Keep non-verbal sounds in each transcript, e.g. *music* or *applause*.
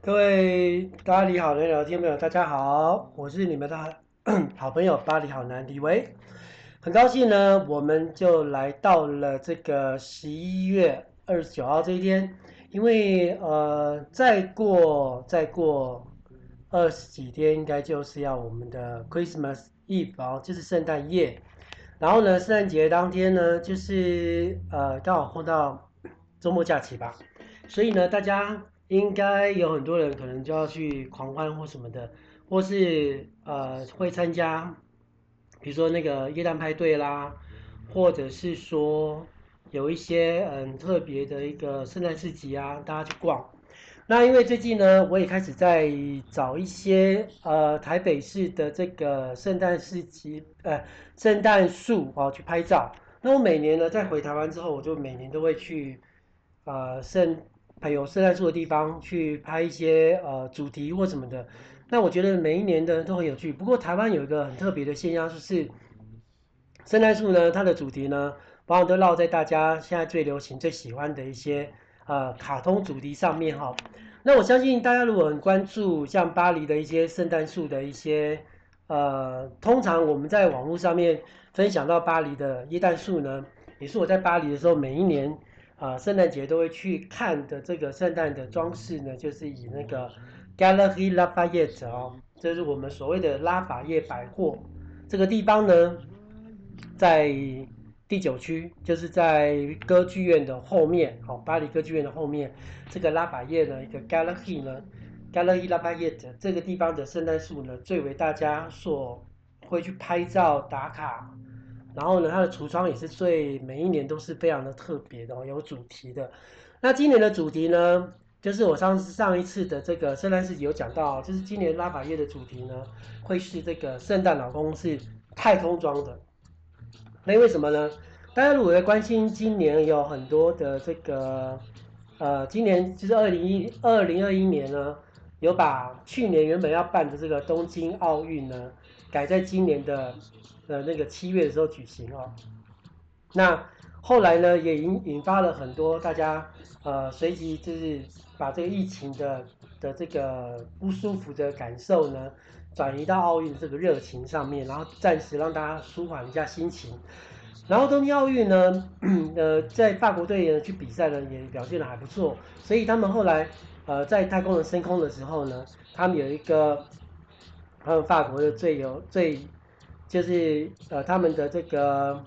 各位巴黎好男聊天朋友，大家好，我是你们的 *clears throat* 好朋友巴黎好男李维，很高兴呢，我们就来到了这个十一月二十九号这一天，因为呃，再过再过二十几天，应该就是要我们的 Christmas Eve 哦，就是圣诞夜，然后呢，圣诞节当天呢，就是呃刚好碰到周末假期吧，所以呢，大家。应该有很多人可能就要去狂欢或什么的，或是呃会参加，比如说那个耶诞派对啦，或者是说有一些嗯特别的一个圣诞市集啊，大家去逛。那因为最近呢，我也开始在找一些呃台北市的这个圣诞市集，呃圣诞树啊去拍照。那我每年呢在回台湾之后，我就每年都会去呃圣。还有圣诞树的地方去拍一些呃主题或什么的，那我觉得每一年的都很有趣。不过台湾有一个很特别的现象，就是圣诞树呢，它的主题呢，往往都绕在大家现在最流行、最喜欢的一些呃卡通主题上面哈。那我相信大家如果很关注像巴黎的一些圣诞树的一些呃，通常我们在网络上面分享到巴黎的椰蛋树呢，也是我在巴黎的时候每一年。啊，圣诞节都会去看的这个圣诞的装饰呢，就是以那个 Galerie Lafayette 哦，这是我们所谓的拉法叶百货这个地方呢，在第九区，就是在歌剧院的后面，好，巴黎歌剧院的后面，这个拉法叶呢，一个 Galerie 呢，Galeries Lafayette 这个地方的圣诞树呢，最为大家所会去拍照打卡。然后呢，它的橱窗也是最每一年都是非常的特别的，有主题的。那今年的主题呢，就是我上次上一次的这个圣诞市集有讲到，就是今年拉法叶的主题呢，会是这个圣诞老公是太空装的。那为什么呢？大家如果在关心今年有很多的这个，呃，今年就是二零一二零二一年呢，有把去年原本要办的这个东京奥运呢，改在今年的。呃，那个七月的时候举行哦，那后来呢，也引引发了很多大家呃，随即就是把这个疫情的的这个不舒服的感受呢，转移到奥运这个热情上面，然后暂时让大家舒缓一下心情。然后东京奥运呢，呃，在法国队呢去比赛呢，也表现的还不错，所以他们后来呃在太空人升空的时候呢，他们有一个他们法国的最有最。就是呃，他们的这个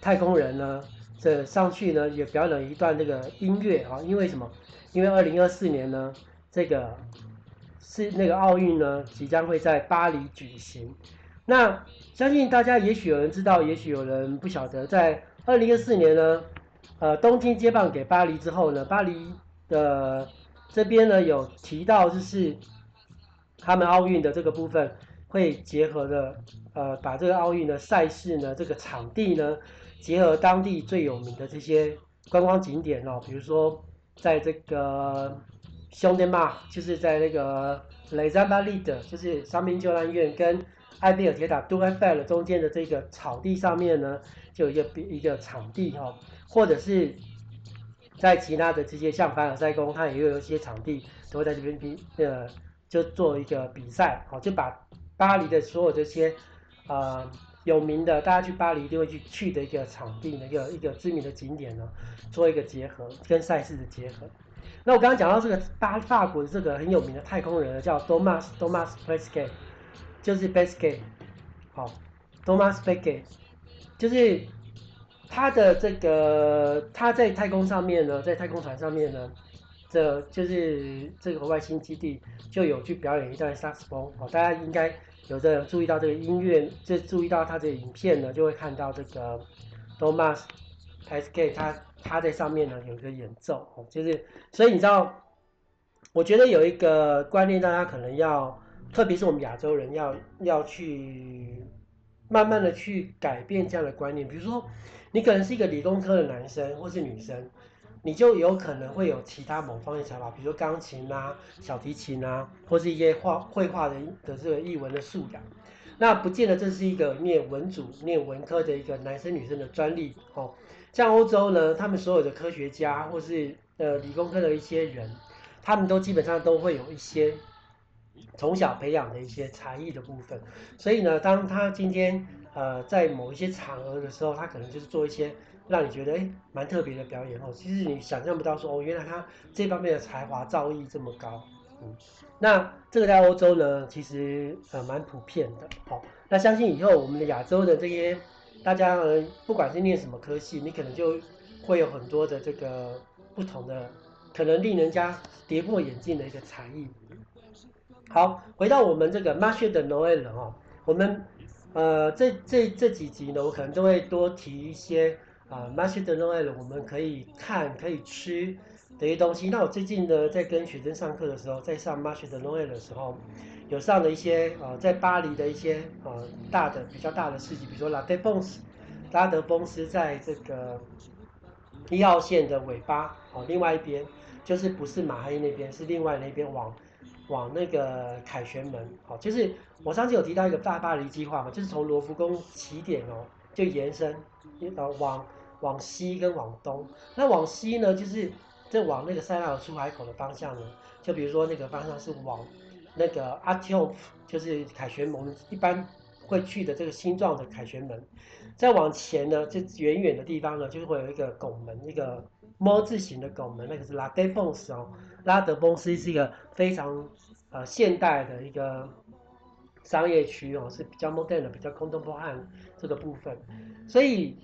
太空人呢，这上去呢也表演了一段这个音乐啊，因为什么？因为二零二四年呢，这个是那个奥运呢即将会在巴黎举行。那相信大家也许有人知道，也许有人不晓得，在二零二四年呢，呃，东京接棒给巴黎之后呢，巴黎的这边呢有提到就是他们奥运的这个部分。会结合的，呃，把这个奥运的赛事呢，这个场地呢，结合当地最有名的这些观光景点哦，比如说在这个兄弟马，就是在那个雷扎巴利的，就是伤兵救难院跟埃菲尔铁塔杜埃菲尔中间的这个草地上面呢，就有一个比一个场地哈，或者是在其他的这些像凡尔赛宫，它也有一些场地都会在这边比，呃，就做一个比赛，好，就把。巴黎的所有这些，呃，有名的，大家去巴黎一定会去去的一个场地，一个一个知名的景点呢，做一个结合，跟赛事的结合。那我刚刚讲到这个巴法国的这个很有名的太空人，叫 Thomas Thomas Pesquet，就是 Pesquet，好，Thomas Pesquet，就是他的这个他在太空上面呢，在太空船上面呢。这就是这个外星基地就有去表演一段萨克斯风好，大家应该有的注意到这个音乐，就注意到他这个影片呢，就会看到这个 Thomas Pesquet 他他在上面呢有一个演奏哦，就是所以你知道，我觉得有一个观念，大家可能要，特别是我们亚洲人要要去慢慢的去改变这样的观念，比如说你可能是一个理工科的男生或是女生。你就有可能会有其他某方面想法，比如说钢琴啊、小提琴啊，或是一些画绘画的的这个艺文的素养。那不见得这是一个念文组、念文科的一个男生女生的专利哦。像欧洲呢，他们所有的科学家或是呃理工科的一些人，他们都基本上都会有一些从小培养的一些才艺的部分。所以呢，当他今天呃在某一些场合的时候，他可能就是做一些让你觉得诶蛮特别的表演哦。其实你想象不到说哦，原来他这方面的才华造诣这么高。嗯，那这个在欧洲呢，其实呃蛮普遍的。好、哦，那相信以后我们的亚洲的这些大家呢，不管是念什么科系，你可能就会有很多的这个不同的，可能令人家跌破眼镜的一个才艺。好，回到我们这个 Marché de Noël 哈，我们呃这这这几集呢，我可能都会多提一些啊 Marché de Noël 我们可以看可以吃。的一些东西，那我最近呢，在跟学生上课的时候，在上 Marché de Noël 的时候，有上了一些呃，在巴黎的一些呃大的比较大的市集，比如说拉德丰斯，拉德丰斯在这个一号线的尾巴哦，另外一边就是不是马黑那边，是另外那边往往那个凯旋门哦，就是我上次有提到一个大巴黎计划嘛，就是从罗浮宫起点哦，就延伸呃往往西跟往东，那往西呢就是。这往那个塞纳河出海口的方向呢，就比如说那个方向是往那个阿提奥夫，就是凯旋门一般会去的这个星状的凯旋门。再往前呢，就远远的地方呢，就是会有一个拱门，一个猫字形的拱门，那个是拉德丰斯哦。拉德丰斯是一个非常呃现代的一个商业区哦，是比较 modern 的，比较 contemporary 这个部分。所以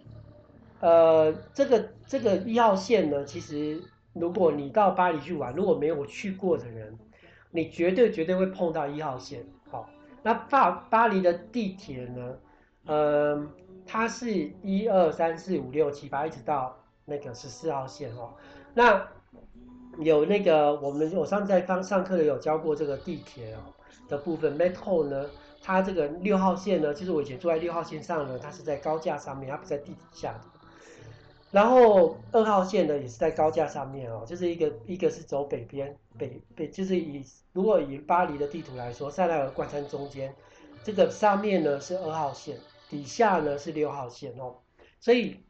呃，这个这个一号线呢，其实。如果你到巴黎去玩，如果没有去过的人，你绝对绝对会碰到一号线。好，那巴巴黎的地铁呢？呃，它是一二三四五六七八，一直到那个十四号线哦。那有那个我们我上次在刚上课的有教过这个地铁哦的部分，Metro 呢，它这个六号线呢，就是我以前坐在六号线上呢，它是在高架上面，它不在地底下。然后二号线呢，也是在高架上面哦，就是一个一个是走北边，北北就是以如果以巴黎的地图来说，塞纳河贯穿中间，这个上面呢是二号线，底下呢是六号线哦，所以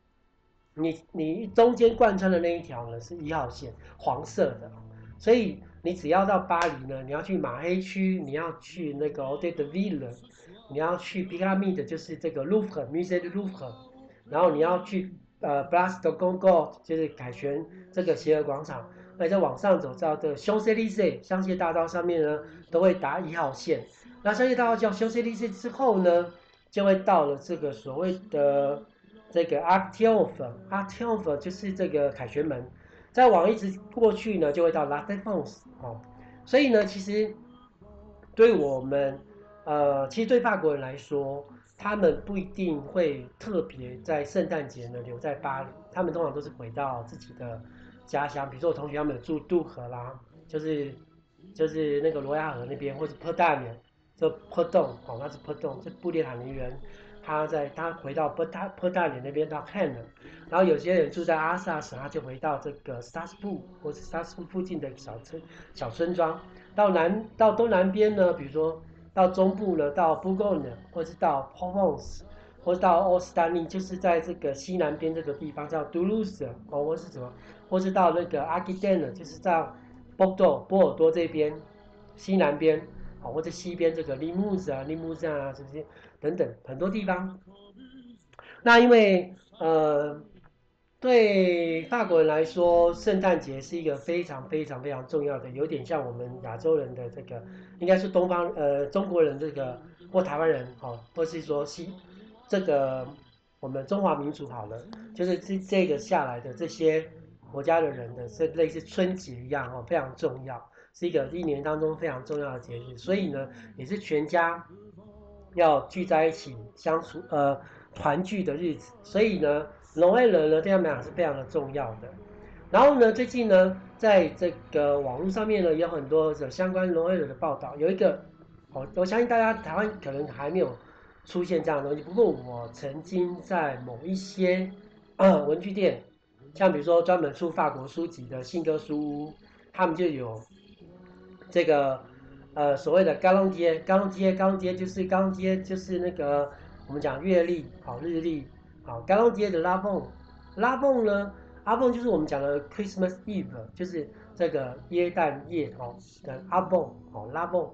你你中间贯穿的那一条呢是一号线，黄色的，所以你只要到巴黎呢，你要去马黑区，你要去那个 Hôtel de Ville，你要去 Pyramid，就是这个 Louvre，Musée du Louvre，然后你要去。呃，Place de Concorde 就是凯旋这个协和广场，那再往上走到这个 Champs-Élysées 香榭大道上面呢，都会搭一号线。那香榭大道叫 Champs-Élysées 之后呢，就会到了这个所谓的这个 Arc de Triomphe，Arc de Triomphe 就是这个凯旋门。再往一直过去呢，就会到 La Defense 哦。所以呢，其实对我们，呃，其实对法国人来说。他们不一定会特别在圣诞节呢留在巴黎，他们通常都是回到自己的家乡。比如说我同学他们住杜河啦，就是就是那个罗亚河那边，或者坡大年，就坡洞哦，那是坡洞，是布列塔尼人，他在他回到坡大坡大年那边到汉了。然后有些人住在阿萨什，他就回到这个斯塔斯布或者斯塔斯布附近的小村小村庄。到南到东南边呢，比如说。到中部呢，到 b u g o n 或是到 p o v e n c e 或是到 o s t a n l e 就是在这个西南边这个地方叫 d u l u s 哦，或是什么，或是到那个 a g u i d a n 就是在 b o r d o 波尔多这边西南边，啊，或者西边这个 Limousin 啊，Limousin 啊，这些等等很多地方。那因为呃，对法国人来说，圣诞节是一个非常非常非常重要的，有点像我们亚洲人的这个，应该是东方呃中国人这个或台湾人哦，或是说西这个我们中华民族好了，就是这这个下来的这些国家的人的，是类似春节一样哦，非常重要，是一个一年当中非常重要的节日，所以呢，也是全家要聚在一起相处呃团聚的日子，所以呢。龙爱人呢，对他们俩是非常的重要的。然后呢，最近呢，在这个网络上面呢，有很多的相关龙爱人的报道。有一个，我我相信大家台湾可能还没有出现这样的东西。不过我曾经在某一些文具店，像比如说专门出法国书籍的信鸽书屋，他们就有这个呃所谓的嘎啷街，嘎啷街，嘎啷街就是嘎啷街就是那个我们讲月历，好日历，好嘎啷街的拉蹦，拉蹦呢，阿蹦就是我们讲的 Christmas Eve，就是这个耶诞夜哦的阿蹦，哦拉蹦，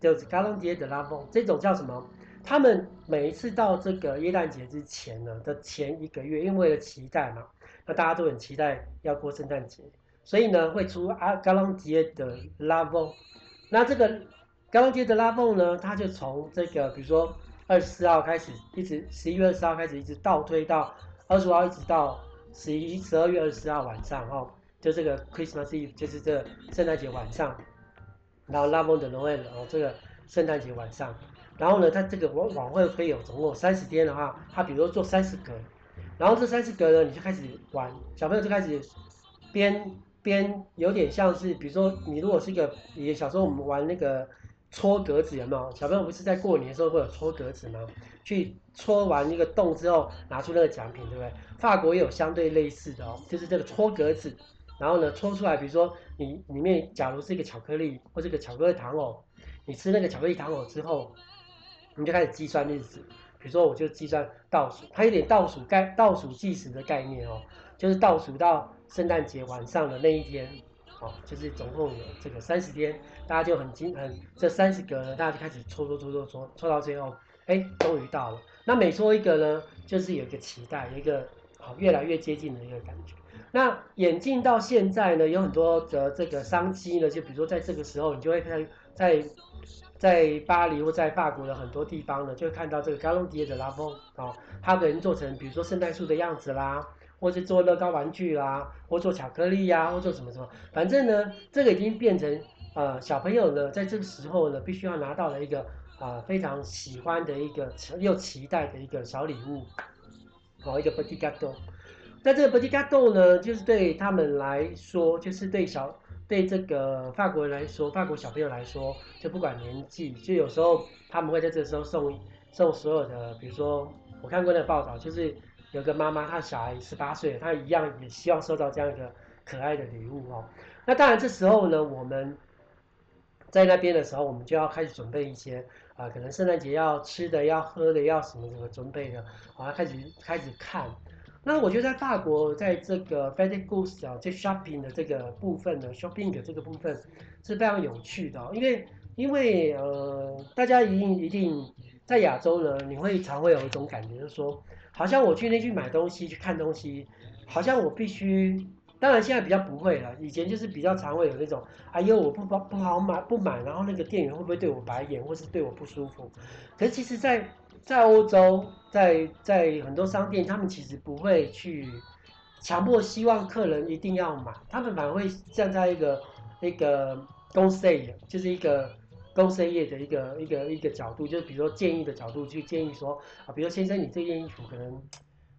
就是嘎啷街的拉蹦，这种叫什么？他们每一次到这个耶诞节之前呢的前一个月，因为了期待嘛，那大家都很期待要过圣诞节，所以呢会出阿嘎啷街的拉蹦。那这个嘎啷街的拉蹦呢，它就从这个比如说二十四号开始，一直十一月二十号开始，一直倒推到二十五号，一直到十一十二月二十四号晚上哦，就这个 Christmas Eve，就是这圣诞节晚上，然后拉蹦的 Noel 哦，这个圣诞节晚上。然后呢，它这个晚晚会会有总共三十天的话，它比如说做三十格，然后这三十格呢，你就开始玩，小朋友就开始编编，有点像是，比如说你如果是一个，也小时候我们玩那个戳格子有没有？小朋友不是在过年的时候会有戳格子吗？去戳完一个洞之后，拿出那个奖品，对不对？法国也有相对类似的哦，就是这个戳格子，然后呢戳出来，比如说你里面假如是一个巧克力或者个巧克力糖哦，你吃那个巧克力糖哦之后。你就开始计算日子，比如说我就计算倒数，它有点倒数概倒数计时的概念哦，就是倒数到圣诞节晚上的那一天，哦，就是总共有这个三十天，大家就很惊很这三十个呢，大家就开始搓搓搓搓搓，搓到最后，哎，终于到了。那每搓一个呢，就是有一个期待，有一个好越来越接近的一个感觉。那演进到现在呢，有很多的这个商机呢，就比如说在这个时候，你就会看在。在巴黎或在法国的很多地方呢，就会看到这个 Galon 的拉风哦，它可能做成比如说圣诞树的样子啦，或是做乐高玩具啦，或做巧克力呀，或做什么什么，反正呢，这个已经变成呃小朋友呢，在这个时候呢，必须要拿到了一个啊、非常喜欢的一个又期待的一个小礼物，哦，一个 Petit Gâteau。那这个 Petit Gâteau 呢，就是对他们来说，就是对小。对这个法国人来说，法国小朋友来说，就不管年纪，就有时候他们会在这个时候送送所有的，比如说我看过那个报道，就是有个妈妈，她小孩十八岁，她一样也希望收到这样一个可爱的礼物哦。那当然这时候呢，我们在那边的时候，我们就要开始准备一些啊、可能圣诞节要吃的、要喝的、要什么什么准备的，啊，开始开始看。那我觉得在法国，在这个 Fête Course 啊，这 shopping 的这个部分呢，shopping 的这个部分是非常有趣的，因为因为呃，大家一定一定在亚洲呢，你会常会有一种感觉，就是说，好像我去那去买东西去看东西，好像我必须，当然现在比较不会了，以前就是比较常会有那种，哎呦，我不包不好买不买，然后那个店员会不会对我白眼，或是对我不舒服？可是其实，在在欧洲，在在很多商店，他们其实不会去强迫希望客人一定要买，他们反而会站在一个那个公司业，就是一个公司业的一个一个一个角度，就是比如说建议的角度去建议说啊，比如说先生，你这件衣服可能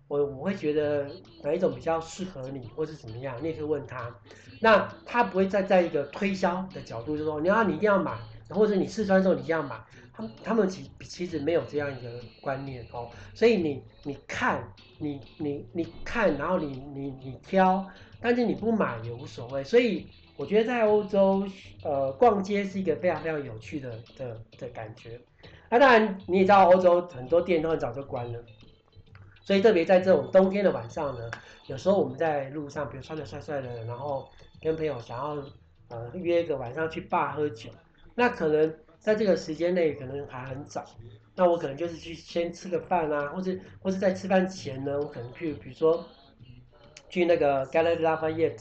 我我会觉得哪一种比较适合你，或是怎么样，你也可以问他，那他不会站在一个推销的角度，就是说你要你一定要买。或者你试穿之后你一定要买，他们他们其其实没有这样一个观念哦，所以你你看你你你看，然后你你你挑，但是你不买也无所谓。所以我觉得在欧洲，呃，逛街是一个非常非常有趣的的的感觉。那当然你也知道，欧洲很多店都很早就关了，所以特别在这种冬天的晚上呢，有时候我们在路上，比如穿得帅帅的，然后跟朋友想要呃约一个晚上去 bar 喝酒。那可能在这个时间内可能还很早，那我可能就是去先吃个饭啊，或是或是在吃饭前呢，我可能去比如说去那个 Galeries Lafayette，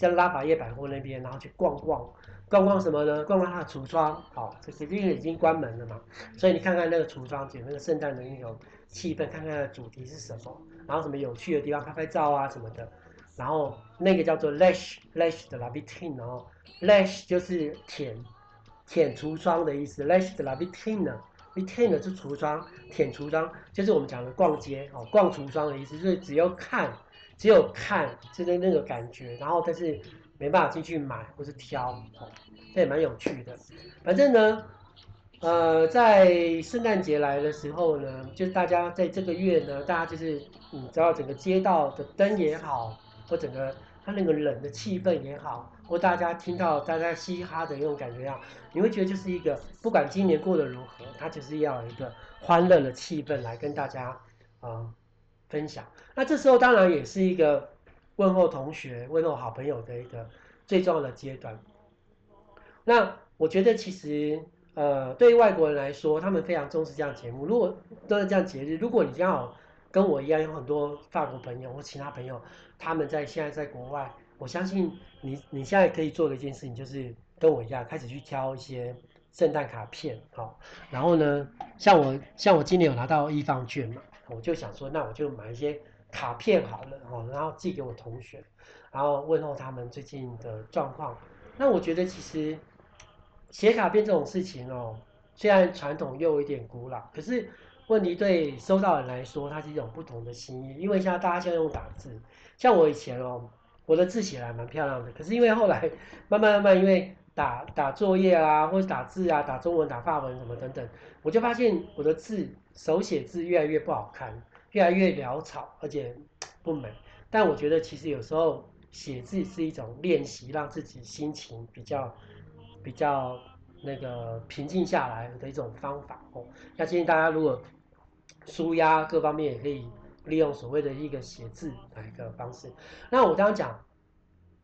在拉法叶百货那边，然后去逛逛，逛逛什么呢？逛逛它的橱窗，好，这是因为已经关门了嘛，所以你看看那个橱窗，就那个圣诞的那种气氛，看看它的主题是什么，然后什么有趣的地方拍拍照啊什么的，然后那个叫做 Lèche Lèche de la Vitrine，然后 Lèche 就是舔。舔橱窗的意思，lèche de la vitrine，vitrine 是橱窗，舔橱窗就是我们讲的逛街哦，逛橱窗的意思，就是只要看，只有看，就是那个感觉，然后但是没办法进去买或是挑哦，这也蛮有趣的。反正呢，呃，在圣诞节来的时候呢，就是大家在这个月呢，大家就是你知道整个街道的灯也好，或整个它那个冷的气氛也好，或大家听到大家嘻哈的那种感觉啊，你会觉得就是一个不管今年过得如何，它就是要一个欢乐的气氛来跟大家啊、分享。那这时候当然也是一个问候同学、问候好朋友的一个最重要的阶段。那我觉得其实呃，对于外国人来说，他们非常重视这样节目。如果都是这样节日，如果你刚好跟我一样有很多法国朋友或其他朋友，他们在现在在国外，我相信你你现在可以做的一件事情就是跟我一样，开始去挑一些圣诞卡片，好，然后呢，像我像我今年有拿到一方券嘛，我就想说，那我就买一些卡片好了，哦，然后寄给我同学，然后问候他们最近的状况。那我觉得其实写卡片这种事情哦，虽然传统又有一点古老，可是。问题对收到人来说，它是一种不同的心意，因为现在大家现在用打字，像我以前哦，我的字写得还蛮漂亮的，可是因为后来慢慢慢慢，因为打打作业啊，或者打字啊，打中文、打法文什么等等，我就发现我的字手写字越来越不好看，越来越潦草，而且不美。但我觉得其实有时候写字是一种练习，让自己心情比较比较那个平静下来的一种方法哦。那建议大家如果舒压各方面也可以利用所谓的一个写字的一个方式。那我刚刚讲，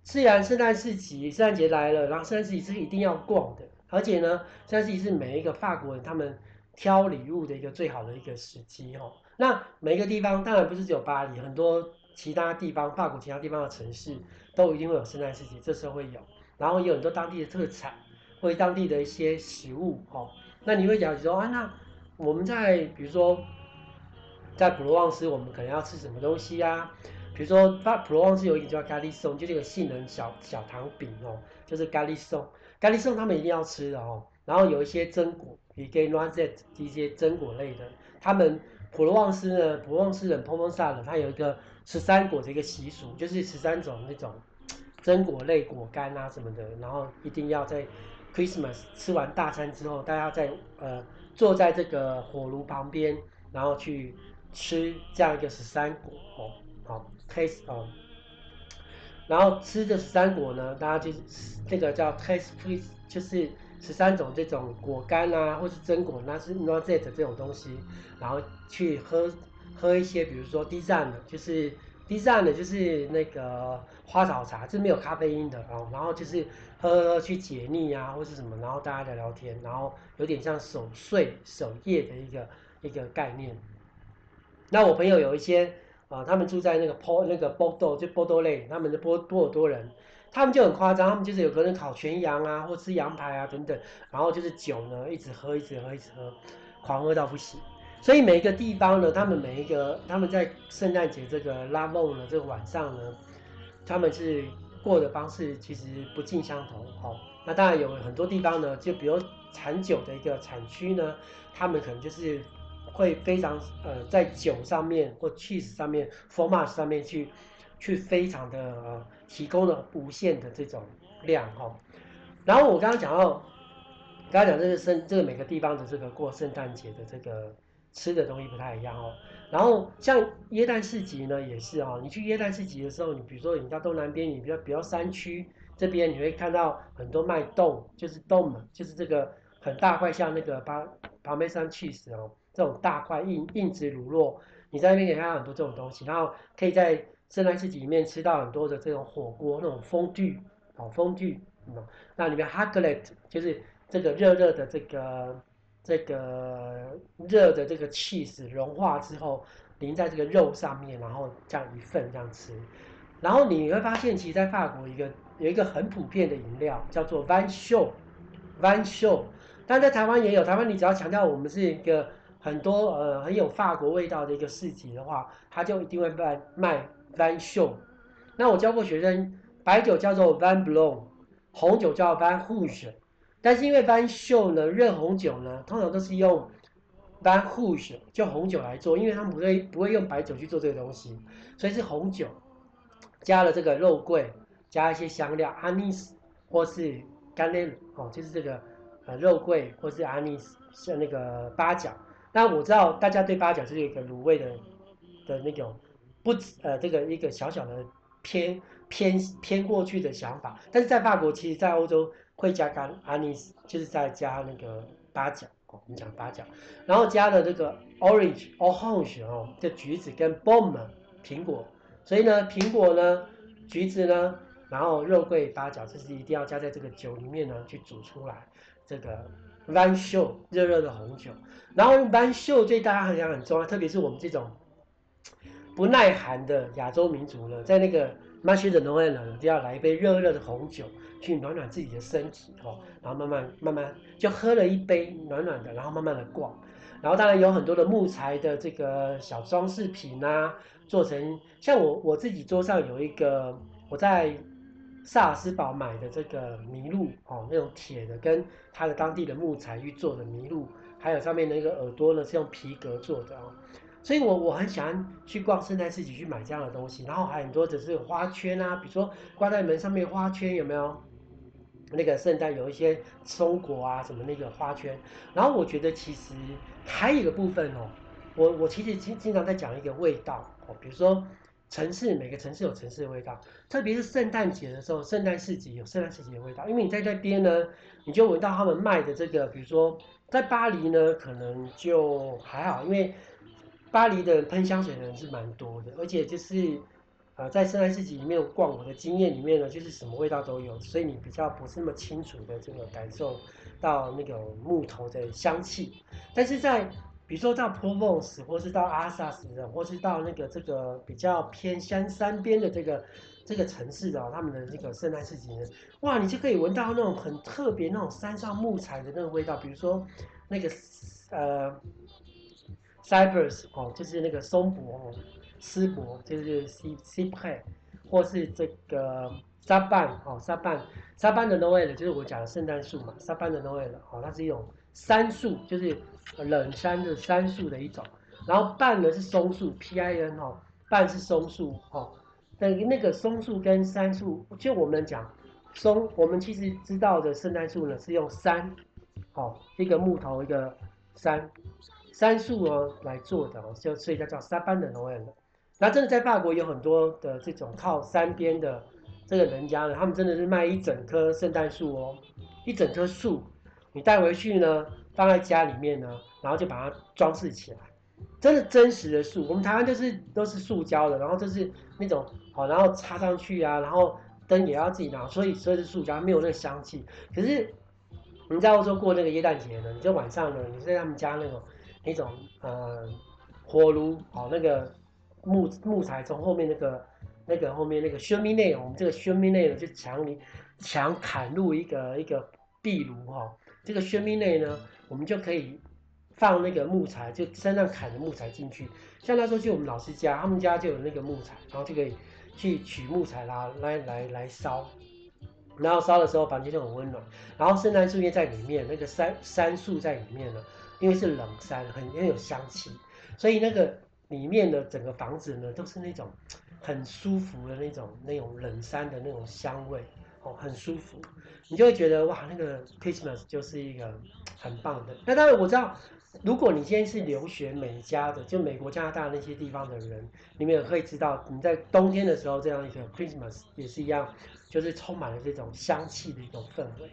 既然圣诞市集、圣诞节来了，然后圣诞市集是一定要逛的，而且呢，圣诞市集是每一个法国人他们挑礼物的一个最好的一个时机哦。那每一个地方当然不是只有巴黎，很多其他地方，法国其他地方的城市都一定会有圣诞市集，这时候会有，然后有很多当地的特产或者当地的一些食物哦。那你会讲说啊，那我们在比如说。在普罗旺斯，我们可能要吃什么东西呀、啊？比如说，普罗旺斯有一个叫咖喱松，就这个杏仁小小糖饼哦，就是咖喱松。咖喱松他们一定要吃的哦。然后有一些榛果，比如 noisette 一些榛果类的。他们普罗旺斯呢，普罗旺斯人 Provence 他有一个十三果的一个习俗，就是十三种那种榛果类果干啊什么的。然后一定要在 Christmas 吃完大餐之后，大家在呃坐在这个火炉旁边，然后去。吃这样一个十三果哦，好，taste 哦，然后吃这十三果呢，大家就是这个叫 taste fruit，就是十三种这种果干啊，或是榛果，那是 noisette 这种东西，然后去喝喝一些，比如说 tisane 就是 tisane 就是那个花草茶，是没有咖啡因的哦，然后就是喝喝去解腻啊，或是什么，然后大家聊聊天，然后有点像守岁守夜的一个一个概念。那我朋友有一些啊，他们住在那个波那个波多就波多类，他们的波波尔多人，他们就很夸张，他们就是有可能烤全羊啊，或吃羊排啊等等，然后就是酒呢一直喝一直喝一直喝，狂喝到不行。所以每一个地方呢，他们每一个他们在圣诞节这个拉梦的这个晚上呢，他们是过的方式其实不尽相同。哦，那当然有很多地方呢，就比如产酒的一个产区呢，他们可能就是。会非常呃，在酒上面或 cheese 上面 f o r m a t 上面去，去非常的呃，提供了无限的这种量哈、哦。然后我刚刚讲到，刚刚讲这个圣，这个每个地方的这个过圣诞节的这个吃的东西不太一样哦。然后像耶诞市集呢，也是哦。你去耶诞市集的时候，你比如说你到东南边，你比较比较山区这边，你会看到很多卖冻，就是 dôme，就是这个很大块，像那个巴巴梅山 cheese 哦。这种大块硬硬质乳酪，你在那边可以看到很多这种东西，然后可以在圣诞市集里面吃到很多的这种火锅，那种风具哦，风具，那里面 h a c k l e t 就是这个热热的这个这个热的这个 cheese 融化之后淋在这个肉上面，然后这样一份这样吃，然后你会发现，其实，在法国一个有一个很普遍的饮料叫做 vin chaud，vin chaud，但在台湾也有，台湾你只要强调我们是一个。很多呃很有法国味道的一个市集的话，他就一定会卖卖 vin chaud。那我教过学生，白酒叫做 van blanc，红酒叫做 van rouge。但是因为 vin chaud 呢，热红酒呢，通常都是用 van rouge 就红酒来做，因为他们不会不会用白酒去做这个东西，所以是红酒加了这个肉桂，加一些香料，anise 或是 cannelle 哦，就是这个呃肉桂或是 anise 像那个八角。那我知道大家对八角是一个卤味的的那种不呃这个一个小小的偏偏偏过去的想法。但是在法国，其实，在欧洲会加干安尼斯，就是在加那个八角哦，我们讲八角，然后加了这个 orange orange 哦，这橘子跟 pomme 苹果，所以呢，苹果呢，橘子呢，然后肉桂八角，这是一定要加在这个酒里面呢去煮出来，这个 vin chaud 热热的红酒，然后 vin chaud 对大家很讲很重要，特别是我们这种。不耐寒的亚洲民族呢，在那个 Marché de Noël 呢，就要来一杯热热的红酒，去暖暖自己的身体哦，然后慢慢慢慢就喝了一杯暖暖的，然后慢慢的逛，然后当然有很多的木材的这个小装饰品啊，做成像我我自己桌上有一个我在萨尔斯堡买的这个麋鹿哦，那种铁的跟它的当地的木材去做的麋鹿，还有上面那个耳朵呢是用皮革做的哦。所以我，我很喜欢去逛圣诞市集去买这样的东西，然后还很多只是花圈啊，比如说挂在门上面花圈有没有？那个圣诞有一些松果啊，什么那个花圈。然后我觉得其实还有一个部分哦，我我其实经经常在讲一个味道哦，比如说城市每个城市有城市的味道，特别是圣诞节的时候，圣诞市集有圣诞市集的味道，因为你在那边呢，你就闻到他们卖的这个，比如说在巴黎呢，可能就还好，因为。巴黎的喷香水的人是蛮多的，而且就是，呃，在圣诞市集里面逛，我的经验里面呢，就是什么味道都有，所以你比较不是那么清楚的这个感受到那个木头的香气。但是在比如说到 Provence 或是到阿萨斯的，或是到那个这个比较偏山山边的这个这个城市的，他们的这个圣诞市集呢，哇，你就可以闻到那种很特别那种山上木材的那个味道，比如说那个呃。Cypress 哦，就是那个松柏哦，丝柏就是 Cypress 或是这个沙班哦，沙班沙班的 Noel 就是我讲的圣诞树嘛，沙班的 Noel 哦，它是一种杉树，就是冷杉的杉树的一种，然后半呢是松树 P I N 哦，班是松树哦，等于那个松树跟杉树，就我们讲松，我们其实知道的圣诞树呢是用杉哦，一个木头一个杉。杉树哦来做的哦，就所以它叫沙班的 Noel。那真的在法国有很多的这种靠山边的这个人家呢，他们真的是卖一整棵圣诞树哦，一整棵树，你带回去呢，放在家里面呢，然后就把它装饰起来，真的真实的树。我们台湾就是都是塑胶的，然后就是那种好，然后插上去啊，然后灯也要自己拿，所以所以是塑胶，没有那个香气。可是你在欧洲过那个耶诞节呢，你就晚上呢，你在他们家那种。那种呃火炉哦，那个木木材从后面那个那个后面那个 cheminée，我们这个 cheminée 呢就墙里墙砍入一个一个壁炉哈，这个 cheminée 呢我们就可以放那个木材，就山上砍的木材进去。像那时候去我们老师家，他们家就有那个木材，然后就可以去取木材啦，来来来烧，然后烧的时候房间就很温暖，然后圣诞树叶在里面，那个杉杉树在里面呢。因为是冷杉，很很有香气，所以那个里面的整个房子呢，都是那种很舒服的那种那种冷杉的那种香味，哦，很舒服，你就会觉得哇，那个 Christmas 就是一个很棒的。那当然我知道，如果你今天是留学美加的，就美国、加拿大那些地方的人，你们也可以知道，你在冬天的时候，这样一个 Christmas 也是一样，就是充满了这种香气的一种氛围。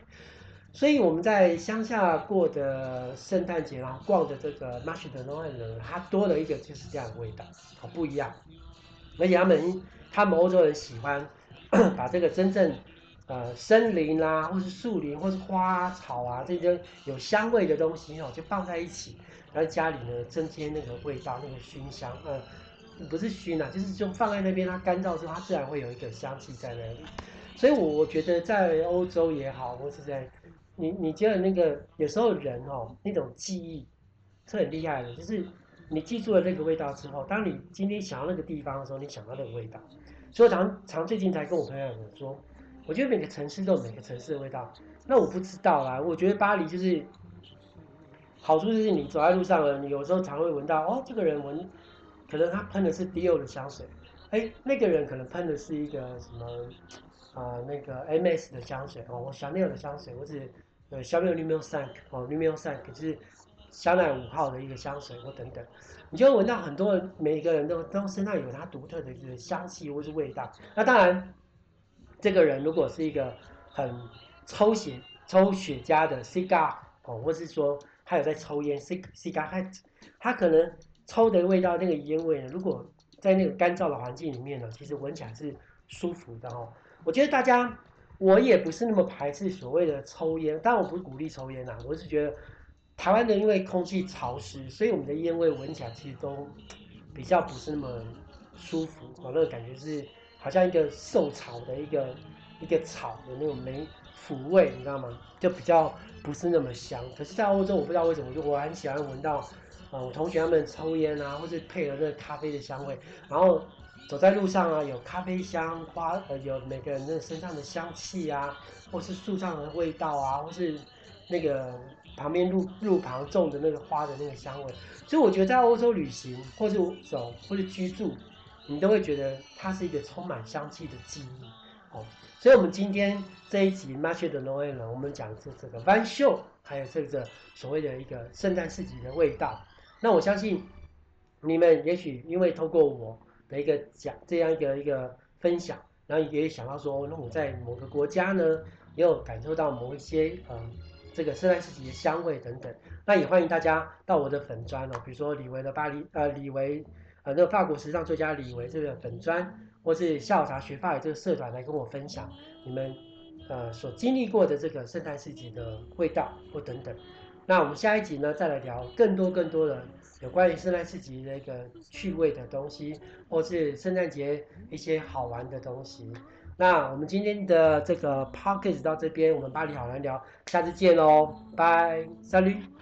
所以我们在乡下过的圣诞节，然后逛的这个 Marché de Noël 呢，它多了一个就是这样的味道，好不一样。而且他们他们欧洲人喜欢把这个真正呃森林啦、啊，或是树林，或是花草啊这些有香味的东西哦，就放在一起，然后家里呢增添那个味道，那个熏香，呃，不是熏啊，就是就放在那边，它干燥之后，它自然会有一个香气在那里。所以我我觉得在欧洲也好，或是在你你觉得那个有时候人哦，那种记忆是很厉害的，就是你记住了那个味道之后，当你今天想到那个地方的时候，你想到那个味道。所以常常最近才跟我朋友说，我觉得每个城市都有每个城市的味道。那我不知道啦，我觉得巴黎就是好处就是你走在路上了，你有时候常会闻到哦，这个人闻可能他喷的是 Dior 的香水，哎，那个人可能喷的是一个什么？啊、那个 M S 的香水哦，我香奈儿的香水，我只呃香奈儿 Numéro 5哦 Numéro 5就是香奈儿五号的一个香水或等等，你就会闻到很多，每一个人都都身上有他独特的一个香气或是味道。那当然，这个人如果是一个很抽血抽雪茄的 cigar 哦，或是说他有在抽烟 cigar，他他可能抽的味道那个烟味呢，如果在那个干燥的环境里面呢，其实闻起来是舒服的哦。我觉得大家，我也不是那么排斥所谓的抽烟，但我不是鼓励抽烟呐，我是觉得台湾的因为空气潮湿，所以我们的烟味闻起来其实都比较不是那么舒服，我，那个感觉是好像一个受潮的一个一个草的那种霉腐味，你知道吗？就比较不是那么香。可是，在欧洲我不知道为什么，就我很喜欢闻到，呃，我同学他们抽烟啊，或是配合那个咖啡的香味，然后。走在路上啊，有咖啡香花，呃，有每个人的身上的香气啊，或是树上的味道啊，或是那个旁边路路旁种的那个花的那个香味，所以我觉得在欧洲旅行，或是走，或是居住，你都会觉得它是一个充满香气的记忆。哦，所以我们今天这一集 Marché de Noël 呢，我们讲的是这个 Vin Chaud，还有这个所谓的一个圣诞市集的味道。那我相信你们也许因为透过我。的一个讲这样一个一个分享，然后也想到说，那我在某个国家呢，也有感受到某一些呃这个圣诞市集的香味等等。那也欢迎大家到我的粉专哦，比如说李维的巴黎呃李维呃那个法国时尚作家李维这个粉专，或是下午茶学法语这个社团来跟我分享你们呃所经历过的这个圣诞市集的味道或等等。那我们下一集呢，再来聊更多更多的。有关于圣诞市集的一个趣味的东西，或是圣诞节一些好玩的东西。那我们今天的这个 podcast 到这边，我们巴黎好难聊，下次见喽，拜，Salut。